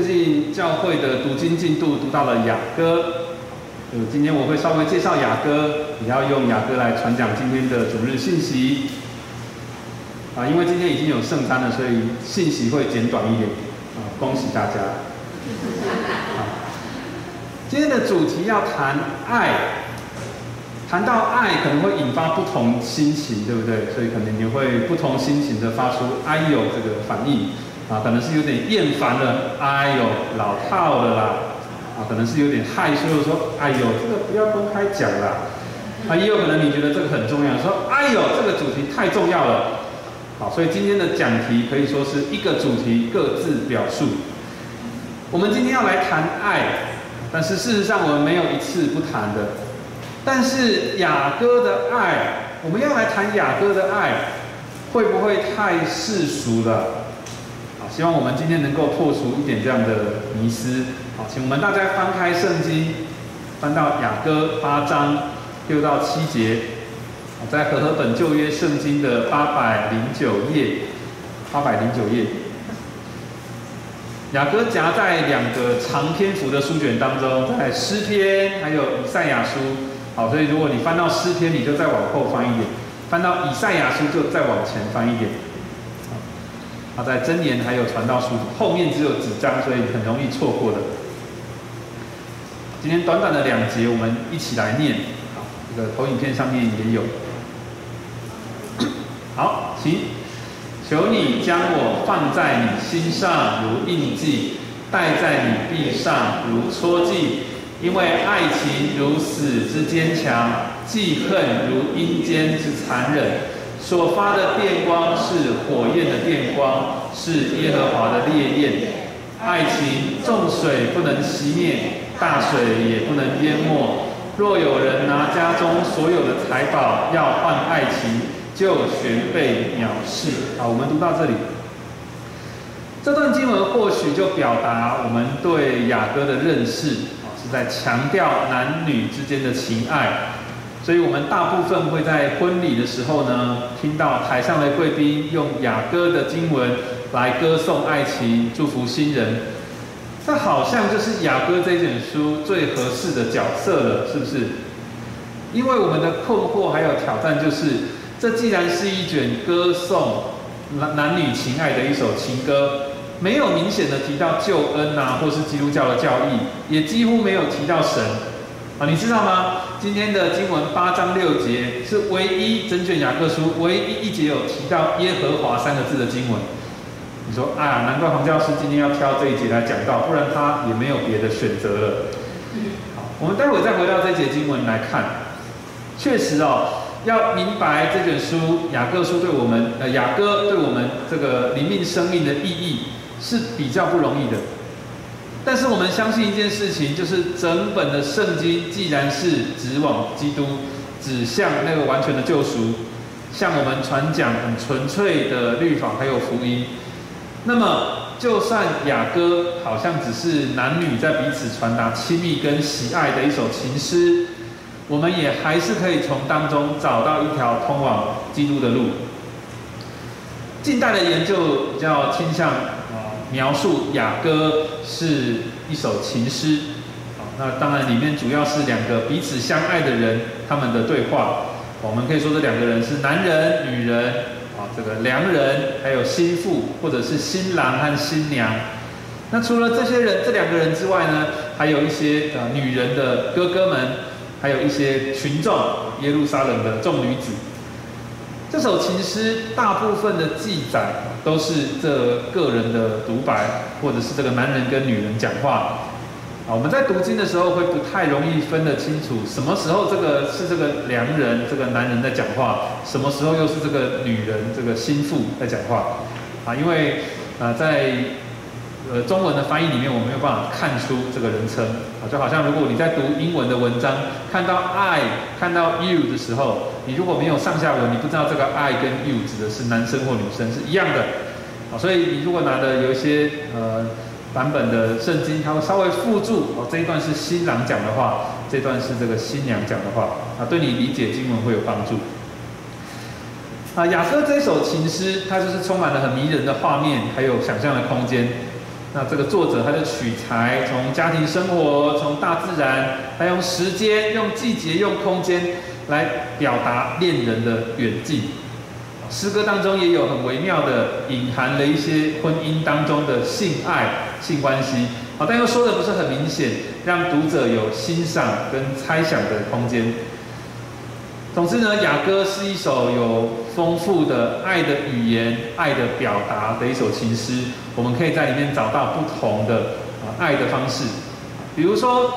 最近教会的读经进度读到了雅歌，呃，今天我会稍微介绍雅歌，也要用雅歌来传讲今天的主日信息。啊，因为今天已经有圣餐了，所以信息会简短一点。啊，恭喜大家。今天的主题要谈爱，谈到爱可能会引发不同心情，对不对？所以可能你会不同心情的发出“哎呦”这个反应。啊，可能是有点厌烦了，哎呦，老套了啦，啊，可能是有点害羞的说，哎呦，这个不要公开讲啦，啊，也有可能你觉得这个很重要，说，哎呦，这个主题太重要了，好，所以今天的讲题可以说是一个主题各自表述。我们今天要来谈爱，但是事实上我们没有一次不谈的，但是雅歌的爱，我们要来谈雅歌的爱，会不会太世俗了？希望我们今天能够破除一点这样的迷思。好，请我们大家翻开圣经，翻到雅歌八章六到七节。在和合本旧约圣经的八百零九页，八百零九页。雅歌夹在两个长篇幅的书卷当中，在诗篇还有以赛亚书。好，所以如果你翻到诗篇，你就再往后翻一点；翻到以赛亚书，就再往前翻一点。他在真言还有传道书后面只有几章，所以很容易错过的。今天短短的两节，我们一起来念。好，这个投影片上面也有。好，请求你将我放在你心上如印记，戴在你臂上如戳记，因为爱情如死之坚强，记恨如阴间之残忍。所发的电光是火焰的电光，是耶和华的烈焰。爱情重水不能熄灭，大水也不能淹没。若有人拿家中所有的财宝要换爱情，就全被藐视。好，我们读到这里，这段经文或许就表达我们对雅歌的认识，是在强调男女之间的情爱。所以我们大部分会在婚礼的时候呢，听到台上的贵宾用雅歌的经文来歌颂爱情、祝福新人。这好像就是雅歌这卷书最合适的角色了，是不是？因为我们的困惑还有挑战就是，这既然是一卷歌颂男男女情爱的一首情歌，没有明显的提到救恩啊，或是基督教的教义，也几乎没有提到神。啊，你知道吗？今天的经文八章六节是唯一整卷雅各书唯一一节有提到耶和华三个字的经文。你说，啊，难怪黄教师今天要挑这一节来讲到，不然他也没有别的选择了。好，我们待会再回到这节经文来看。确实哦，要明白这卷书雅各书对我们呃雅歌对我们这个灵命生命的意义是比较不容易的。但是我们相信一件事情，就是整本的圣经既然是指往基督，指向那个完全的救赎，向我们传讲很纯粹的律法还有福音，那么就算雅歌好像只是男女在彼此传达亲密跟喜爱的一首情诗，我们也还是可以从当中找到一条通往基督的路。近代的研究比较倾向。描述雅歌是一首情诗，好，那当然里面主要是两个彼此相爱的人他们的对话。我们可以说这两个人是男人、女人，这个良人还有心腹，或者是新郎和新娘。那除了这些人这两个人之外呢，还有一些呃女人的哥哥们，还有一些群众，耶路撒冷的众女子。这首情诗大部分的记载都是这个人的独白，或者是这个男人跟女人讲话。啊，我们在读经的时候会不太容易分得清楚，什么时候这个是这个良人，这个男人在讲话，什么时候又是这个女人，这个心腹在讲话。啊，因为啊，在呃中文的翻译里面，我没有办法看出这个人称。啊，就好像如果你在读英文的文章，看到 I，看到 you 的时候。你如果没有上下文，你不知道这个 I 跟 you 指的是男生或女生是一样的，啊，所以你如果拿的有一些呃版本的圣经，它会稍微附注哦这一段是新郎讲的话，这段是这个新娘讲的话，啊，对你理解经文会有帮助。啊，雅歌这首情诗，它就是充满了很迷人的画面，还有想象的空间。那这个作者他就取材从家庭生活、从大自然，他用时间、用季节、用空间来表达恋人的远近。诗歌当中也有很微妙的隐含了一些婚姻当中的性爱、性关系，好，但又说的不是很明显，让读者有欣赏跟猜想的空间。总之呢，《雅歌》是一首有丰富的爱的语言、爱的表达的一首情诗。我们可以在里面找到不同的啊爱的方式，比如说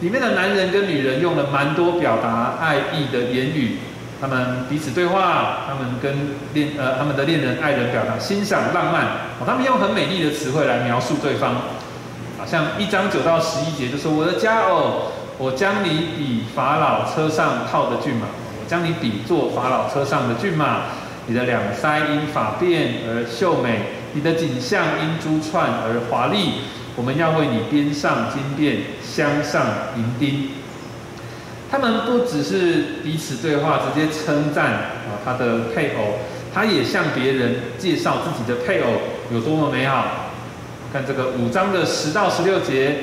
里面的男人跟女人用了蛮多表达爱意的言语，他们彼此对话，他们跟恋呃他们的恋人、爱人表达欣赏、浪漫，哦，他们用很美丽的词汇来描述对方，啊，像一章九到十一节就说：“我的佳偶，我将你比法老车上套的骏马。”我将你比作法老车上的骏马，你的两腮因发辫而秀美，你的颈项因珠串而华丽。我们要为你编上金辫，镶上银钉。他们不只是彼此对话，直接称赞啊他的配偶，他也向别人介绍自己的配偶有多么美好。看这个五章的十到十六节，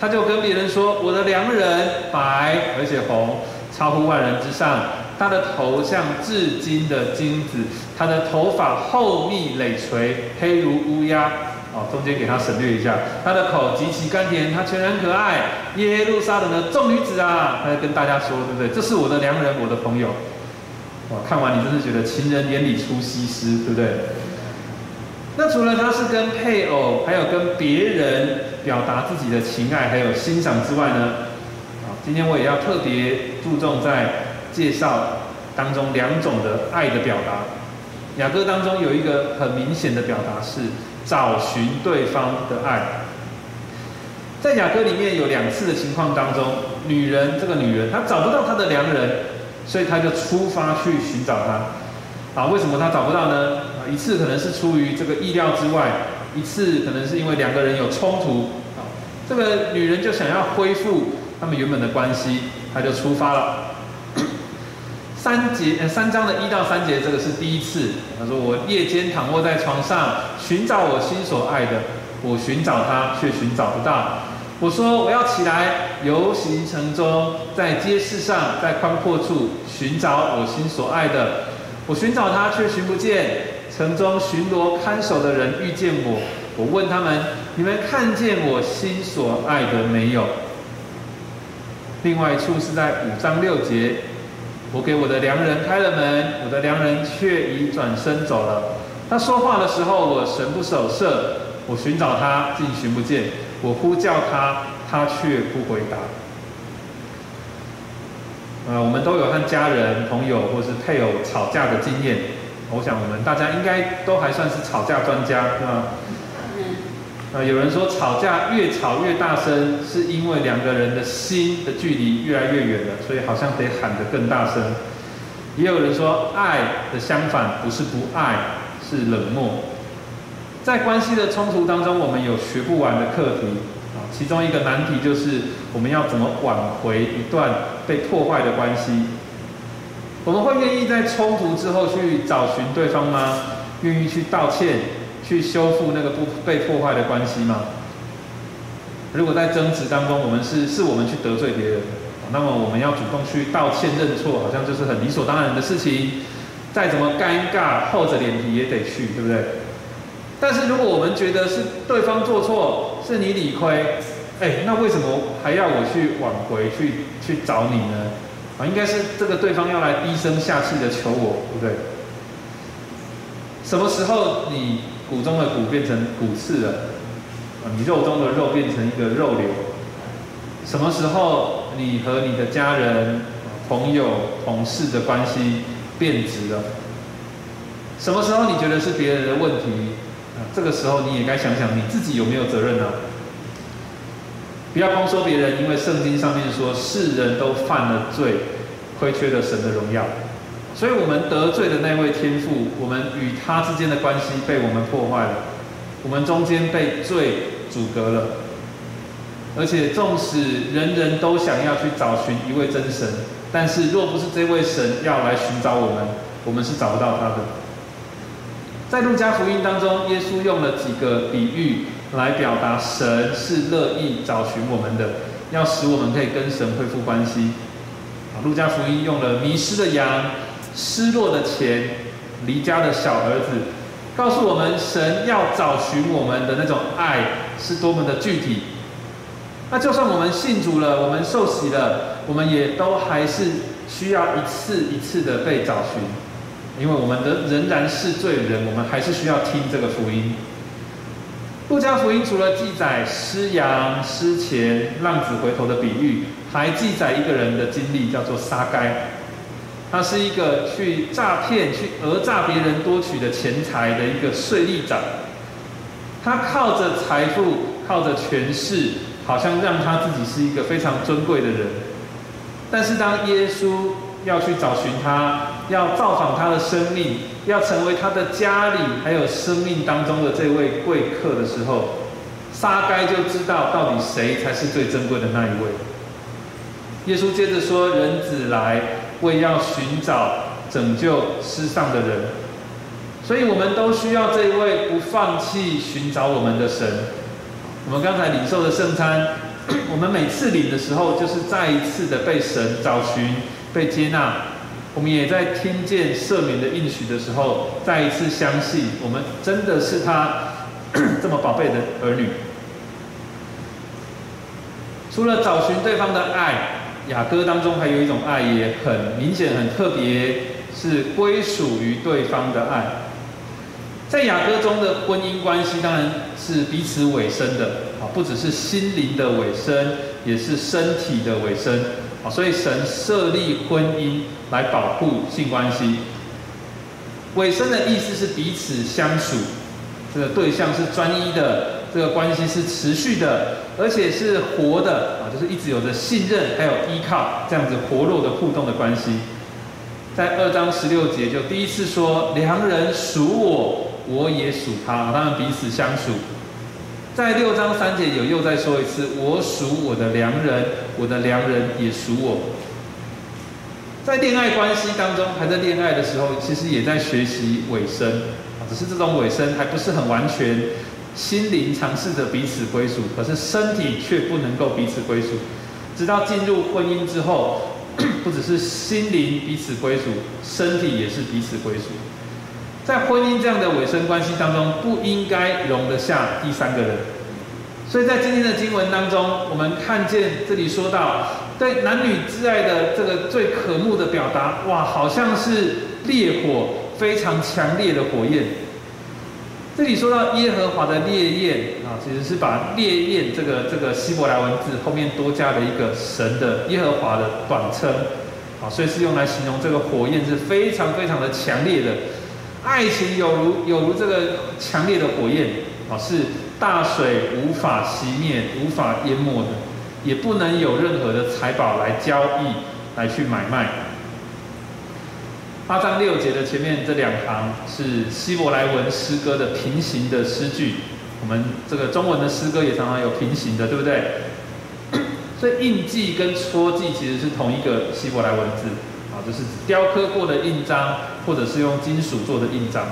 他就跟别人说：“我的良人白而且红，超乎万人之上。”他的头像至金的金子，他的头发厚密累垂，黑如乌鸦。哦，中间给他省略一下。他的口极其甘甜，他全然可爱。耶路撒冷的众女子啊，他在跟大家说，对不对？这是我的良人，我的朋友。哇，看完你真是觉得情人眼里出西施，对不对？那除了他是跟配偶，还有跟别人表达自己的情爱，还有欣赏之外呢？啊，今天我也要特别注重在。介绍当中两种的爱的表达，雅歌当中有一个很明显的表达是找寻对方的爱。在雅歌里面有两次的情况当中，女人这个女人她找不到她的良人，所以她就出发去寻找他。啊，为什么她找不到呢？啊，一次可能是出于这个意料之外，一次可能是因为两个人有冲突。啊，这个女人就想要恢复他们原本的关系，她就出发了。三节呃三章的一到三节，这个是第一次。他说：“我夜间躺卧在床上，寻找我心所爱的，我寻找他，却寻找不到。我说我要起来游行城中，在街市上，在宽阔处寻找我心所爱的。我寻找他，却寻不见。城中巡逻看守的人遇见我，我问他们：你们看见我心所爱的没有？另外一处是在五章六节。”我给我的良人开了门，我的良人却已转身走了。他说话的时候，我神不守舍。我寻找他，竟寻不见；我呼叫他，他却不回答。呃，我们都有和家人、朋友或是配偶吵架的经验。我想，我们大家应该都还算是吵架专家，是吧？呃，有人说吵架越吵越大声，是因为两个人的心的距离越来越远了，所以好像得喊得更大声。也有人说，爱的相反不是不爱，是冷漠。在关系的冲突当中，我们有学不完的课题啊，其中一个难题就是我们要怎么挽回一段被破坏的关系？我们会愿意在冲突之后去找寻对方吗？愿意去道歉？去修复那个不被破坏的关系吗？如果在争执当中，我们是是我们去得罪别人，那么我们要主动去道歉认错，好像就是很理所当然的事情。再怎么尴尬，厚着脸皮也得去，对不对？但是如果我们觉得是对方做错，是你理亏，哎，那为什么还要我去挽回，去去找你呢？啊，应该是这个对方要来低声下气的求我，对不对？什么时候你？骨中的骨变成骨刺了，啊，你肉中的肉变成一个肉瘤。什么时候你和你的家人、朋友、同事的关系变质了？什么时候你觉得是别人的问题？啊，这个时候你也该想想你自己有没有责任呢？不要光说别人，因为圣经上面说世人都犯了罪，亏缺了神的荣耀。所以我们得罪的那位天父，我们与他之间的关系被我们破坏了，我们中间被罪阻隔了。而且纵使人人都想要去找寻一位真神，但是若不是这位神要来寻找我们，我们是找不到他的。在路加福音当中，耶稣用了几个比喻来表达神是乐意找寻我们的，要使我们可以跟神恢复关系。啊，路加福音用了迷失的羊、失落的钱、离家的小儿子，告诉我们神要找寻我们的那种爱是多么的具体。那就算我们信主了，我们受洗了，我们也都还是需要一次一次的被找寻，因为我们的仍然是罪人，我们还是需要听这个福音。路加福音除了记载失羊、失钱、浪子回头的比喻，还记载一个人的经历，叫做撒该。他是一个去诈骗、去讹诈别人多取的钱财的一个税吏长。他靠着财富，靠着权势，好像让他自己是一个非常尊贵的人。但是当耶稣要去找寻他，要造访他的生命，要成为他的家里还有生命当中的这位贵客的时候，撒该就知道到底谁才是最珍贵的那一位。耶稣接着说：“人子来，为要寻找拯救失丧的人。”所以，我们都需要这一位不放弃寻找我们的神。我们刚才领受的圣餐，我们每次领的时候，就是再一次的被神找寻、被接纳。我们也在听见赦免的应许的时候，再一次相信我们真的是他 这么宝贝的儿女。除了找寻对方的爱，雅歌当中还有一种爱也很明显、很特别，是归属于对方的爱。在雅歌中的婚姻关系当然是彼此委身的啊，不只是心灵的委身，也是身体的委身。啊，所以神设立婚姻来保护性关系。尾声的意思是彼此相属，这个对象是专一的，这个关系是持续的，而且是活的啊，就是一直有着信任还有依靠这样子活络的互动的关系。在二章十六节就第一次说，良人属我，我也属他，他们彼此相属。在六章三节有又再说一次，我属我的良人，我的良人也属我。在恋爱关系当中，还在恋爱的时候，其实也在学习尾声，只是这种尾声还不是很完全，心灵尝试着彼此归属，可是身体却不能够彼此归属。直到进入婚姻之后，不只是心灵彼此归属，身体也是彼此归属。在婚姻这样的尾声关系当中，不应该容得下第三个人。所以在今天的经文当中，我们看见这里说到对男女之爱的这个最可慕的表达，哇，好像是烈火非常强烈的火焰。这里说到耶和华的烈焰啊，其实是把烈焰这个这个希伯来文字后面多加了一个神的耶和华的短称，啊，所以是用来形容这个火焰是非常非常的强烈的。爱情有如有如这个强烈的火焰啊，是大水无法熄灭、无法淹没的，也不能有任何的财宝来交易、来去买卖。八章六节的前面这两行是希伯来文诗歌的平行的诗句，我们这个中文的诗歌也常常有平行的，对不对？所以印记跟戳记其实是同一个希伯来文字。啊就是雕刻过的印章，或者是用金属做的印章。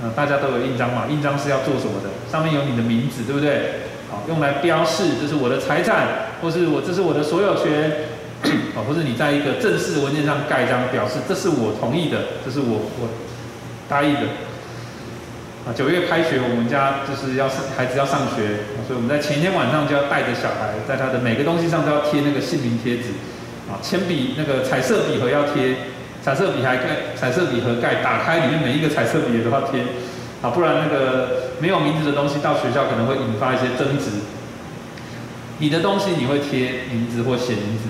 嗯，大家都有印章嘛？印章是要做什么的？上面有你的名字，对不对？好，用来标示这是我的财产，或是我这是我的所有权。哦，或是你在一个正式文件上盖章，表示这是我同意的，这是我我答应的。啊，九月开学，我们家就是要上孩子要上学，所以我们在前一天晚上就要带着小孩，在他的每个东西上都要贴那个姓名贴纸。啊，铅笔那个彩色笔盒要贴，彩色笔还盖，彩色笔盒盖打开，里面每一个彩色笔也都要贴，啊，不然那个没有名字的东西到学校可能会引发一些争执。你的东西你会贴名字或写名字，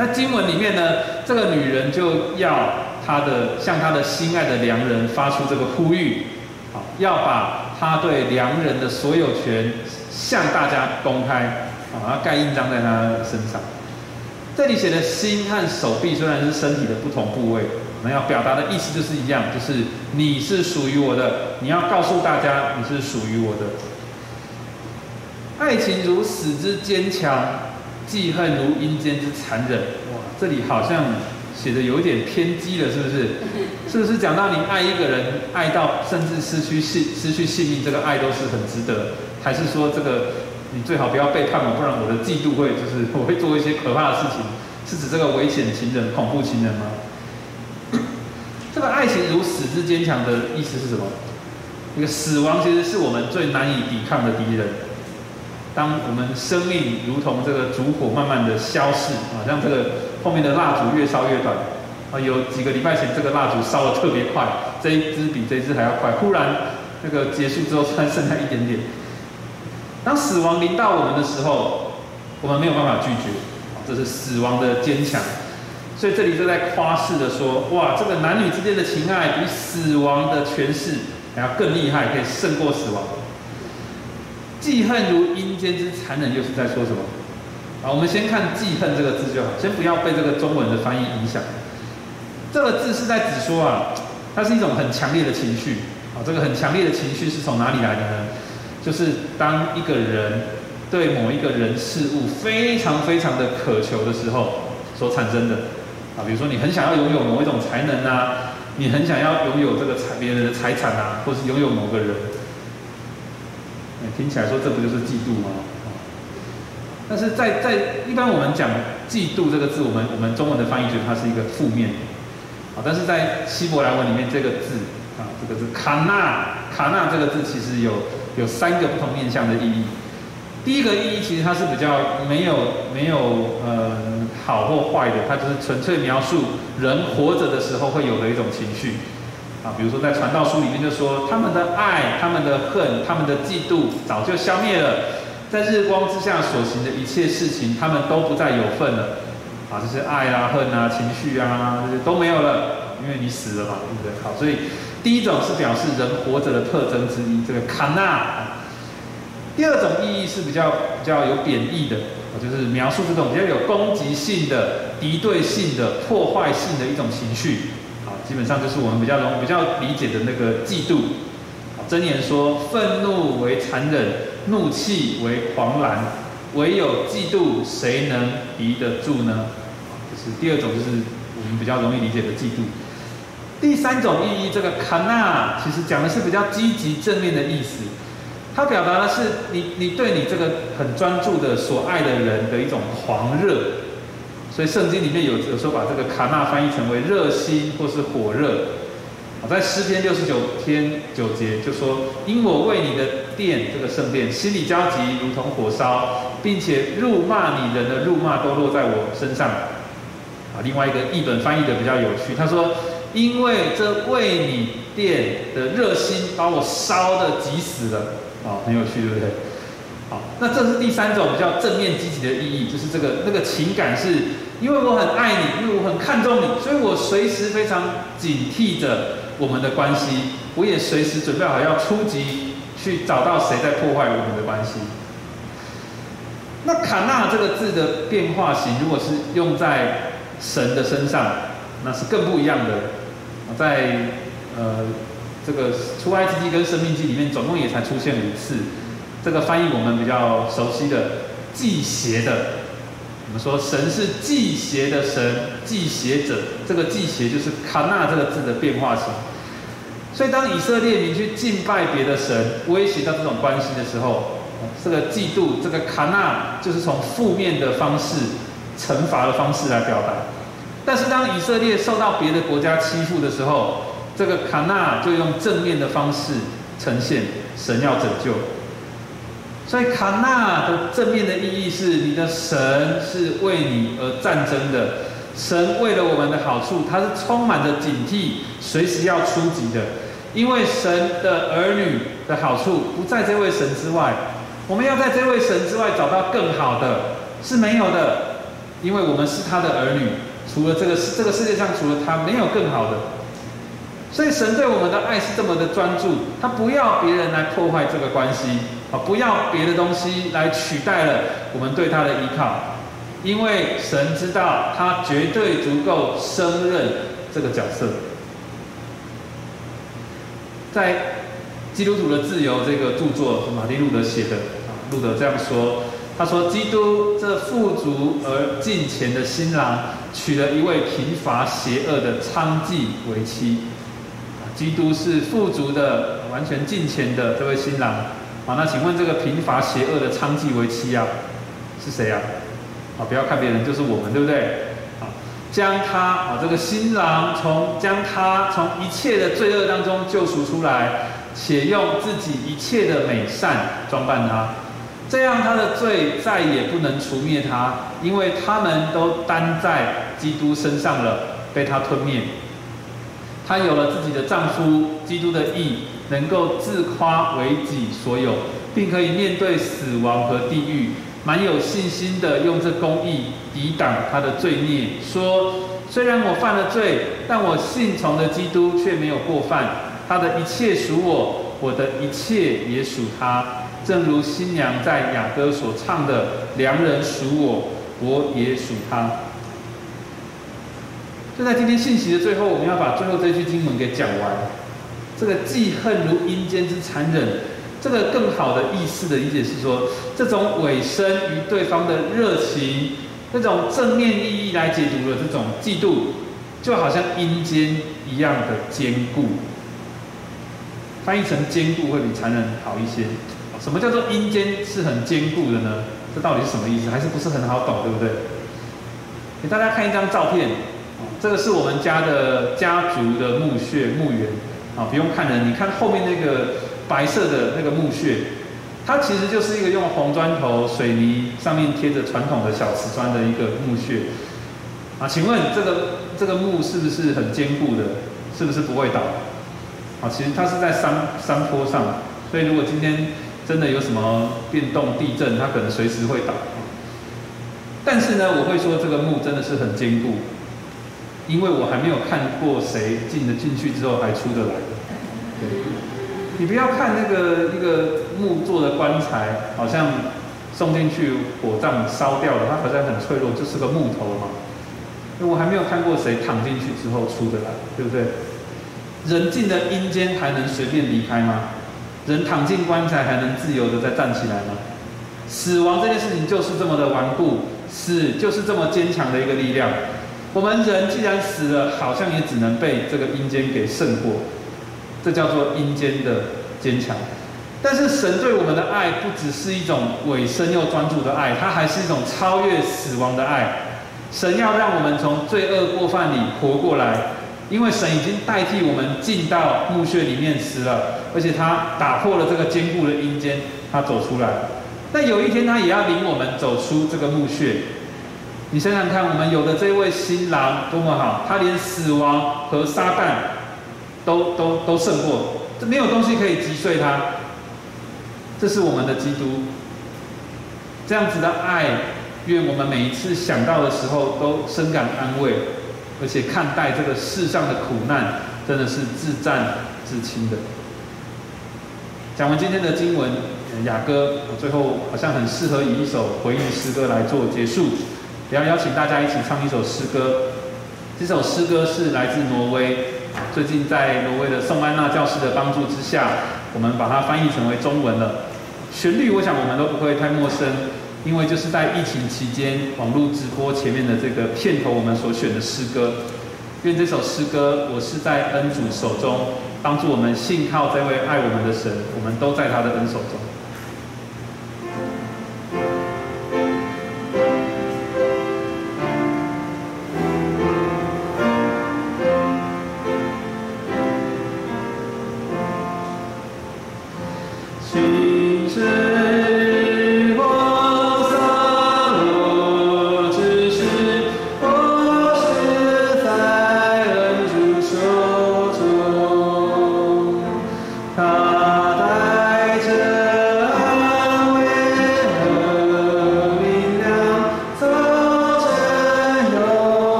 那经文里面呢，这个女人就要她的向她的心爱的良人发出这个呼吁，好，要把她对良人的所有权向大家公开，啊，要盖印章在她身上。这里写的心和手臂虽然是身体的不同部位，那要表达的意思就是一样，就是你是属于我的，你要告诉大家你是属于我的。爱情如死之坚强，记恨如阴间之残忍。哇，这里好像写的有点偏激了，是不是？是不是讲到你爱一个人，爱到甚至失去性失去性命，这个爱都是很值得？还是说这个你最好不要背叛我，不然我的嫉妒会就是我会做一些可怕的事情？是指这个危险情人、恐怖情人吗？这个爱情如死之坚强的意思是什么？那个死亡其实是我们最难以抵抗的敌人。当我们生命如同这个烛火慢慢的消逝啊，像这个后面的蜡烛越烧越短啊，有几个礼拜前这个蜡烛烧的特别快，这一支比这一支还要快，忽然那个结束之后，突然剩下一点点。当死亡临到我们的时候，我们没有办法拒绝，这是死亡的坚强。所以这里就在夸饰的说，哇，这个男女之间的情爱比死亡的诠释还要更厉害，可以胜过死亡。记恨如阴间之残忍，又是在说什么？啊，我们先看记恨这个字就好，先不要被这个中文的翻译影响。这个字是在指说啊，它是一种很强烈的情绪。啊，这个很强烈的情绪是从哪里来的呢？就是当一个人对某一个人事物非常非常的渴求的时候所产生的。啊，比如说你很想要拥有某一种才能啊，你很想要拥有这个财别人的财产啊，或是拥有某个人，听起来说这不就是嫉妒吗？但是在在一般我们讲嫉妒这个字，我们我们中文的翻译觉得它是一个负面的，啊，但是在希伯来文里面这个字啊，这个字卡纳卡纳这个字其实有有三个不同面向的意义。第一个意义其实它是比较没有没有呃好或坏的，它就是纯粹描述人活着的时候会有的一种情绪啊。比如说在传道书里面就说，他们的爱、他们的恨、他们的嫉妒早就消灭了，在日光之下所行的一切事情，他们都不再有份了啊。这些爱啊、恨啊、情绪啊这些都没有了，因为你死了嘛，对不对？好，所以第一种是表示人活着的特征之一，这个卡纳。第二种意义是比较比较有贬义的，就是描述这种比较有攻击性的、敌对性的、破坏性的一种情绪。基本上就是我们比较容比较理解的那个嫉妒。真言说：愤怒为残忍，怒气为狂澜，唯有嫉妒，谁能敌得住呢？就是第二种，就是我们比较容易理解的嫉妒。第三种意义，这个卡纳其实讲的是比较积极正面的意思。它表达的是你你对你这个很专注的所爱的人的一种狂热，所以圣经里面有有时候把这个卡纳翻译成为热心或是火热。在诗篇六十九篇九节就说：因我为你的殿这个圣殿心里焦急，如同火烧，并且辱骂你人的辱骂都落在我身上。啊，另外一个译本翻译的比较有趣，他说：因为这为你殿的热心把我烧的急死了。啊，很有趣，对不对？好，那这是第三种比较正面积极的意义，就是这个那个情感是，因为我很爱你，因为我很看重你，所以我随时非常警惕着我们的关系，我也随时准备好要出击去找到谁在破坏我们的关系。那卡纳这个字的变化型，如果是用在神的身上，那是更不一样的。在呃。这个出埃及记跟生命记里面总共也才出现五次，这个翻译我们比较熟悉的祭邪的，我们说神是祭邪的神，祭邪者，这个祭邪就是卡纳这个字的变化型。所以当以色列民去敬拜别的神，威胁到这种关系的时候，这个嫉妒，这个卡纳就是从负面的方式、惩罚的方式来表达。但是当以色列受到别的国家欺负的时候，这个卡纳就用正面的方式呈现神要拯救，所以卡纳的正面的意义是你的神是为你而战争的，神为了我们的好处，他是充满着警惕，随时要出击的。因为神的儿女的好处不在这位神之外，我们要在这位神之外找到更好的是没有的，因为我们是他的儿女，除了这个世这个世界上除了他没有更好的。所以神对我们的爱是这么的专注，他不要别人来破坏这个关系啊，不要别的东西来取代了我们对他的依靠，因为神知道他绝对足够胜任这个角色。在《基督徒的自由》这个著作马丁路德写的啊，路德这样说，他说：“基督这富足而敬虔的新郎，娶了一位贫乏邪恶的娼妓为妻。基督是富足的、完全敬虔的这位新郎。好，那请问这个贫乏邪恶的娼妓为妻啊，是谁啊？好，不要看别人，就是我们，对不对？好，将他啊，这个新郎从将他从一切的罪恶当中救赎出来，且用自己一切的美善装扮他。”这样，他的罪再也不能除灭他，因为他们都担在基督身上了，被他吞灭。他有了自己的丈夫，基督的义，能够自夸为己所有，并可以面对死亡和地狱，蛮有信心的用这公义抵挡他的罪孽，说：虽然我犯了罪，但我信从的基督却没有过犯，他的一切属我，我的一切也属他。正如新娘在雅歌所唱的：“良人属我，我也属他。”就在今天信息的最后，我们要把最后这句经文给讲完。这个记恨如阴间之残忍，这个更好的意思的理解是说，这种尾声与对方的热情，那种正面意义来解读的这种嫉妒，就好像阴间一样的坚固。翻译成坚固会比残忍好一些。什么叫做阴间是很坚固的呢？这到底是什么意思？还是不是很好懂，对不对？给大家看一张照片，这个是我们家的家族的墓穴墓园，啊，不用看人，你看后面那个白色的那个墓穴，它其实就是一个用红砖头、水泥上面贴着传统的小瓷砖的一个墓穴，啊，请问这个这个墓是不是很坚固的？是不是不会倒？啊，其实它是在山山坡上，所以如果今天真的有什么变动、地震，它可能随时会倒。但是呢，我会说这个墓真的是很坚固，因为我还没有看过谁进了进去之后还出得来对。你不要看那个一个木做的棺材，好像送进去火葬烧掉了，它好像很脆弱，就是个木头嘛。我还没有看过谁躺进去之后出得来，对不对？人进了阴间还能随便离开吗？人躺进棺材还能自由的再站起来吗？死亡这件事情就是这么的顽固，死就是这么坚强的一个力量。我们人既然死了，好像也只能被这个阴间给胜过，这叫做阴间的坚强。但是神对我们的爱不只是一种委身又专注的爱，它还是一种超越死亡的爱。神要让我们从罪恶过犯里活过来。因为神已经代替我们进到墓穴里面死了，而且他打破了这个坚固的阴间，他走出来。但有一天他也要领我们走出这个墓穴。你想想看，我们有的这位新郎多么好，他连死亡和撒旦都都都胜过，这没有东西可以击碎他。这是我们的基督，这样子的爱，愿我们每一次想到的时候都深感安慰。而且看待这个世上的苦难，真的是自战自清的。讲完今天的经文，雅歌，最后好像很适合以一首回忆诗歌来做结束。也要邀请大家一起唱一首诗歌。这首诗歌是来自挪威，最近在挪威的宋安娜教师的帮助之下，我们把它翻译成为中文了。旋律，我想我们都不会太陌生。因为就是在疫情期间，网络直播前面的这个片头，我们所选的诗歌，愿这首诗歌，我是在恩主手中，帮助我们信靠这位爱我们的神，我们都在他的恩手中。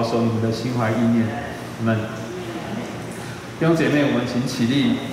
保守你们的心怀意念。你们弟兄姐妹，我们请起立。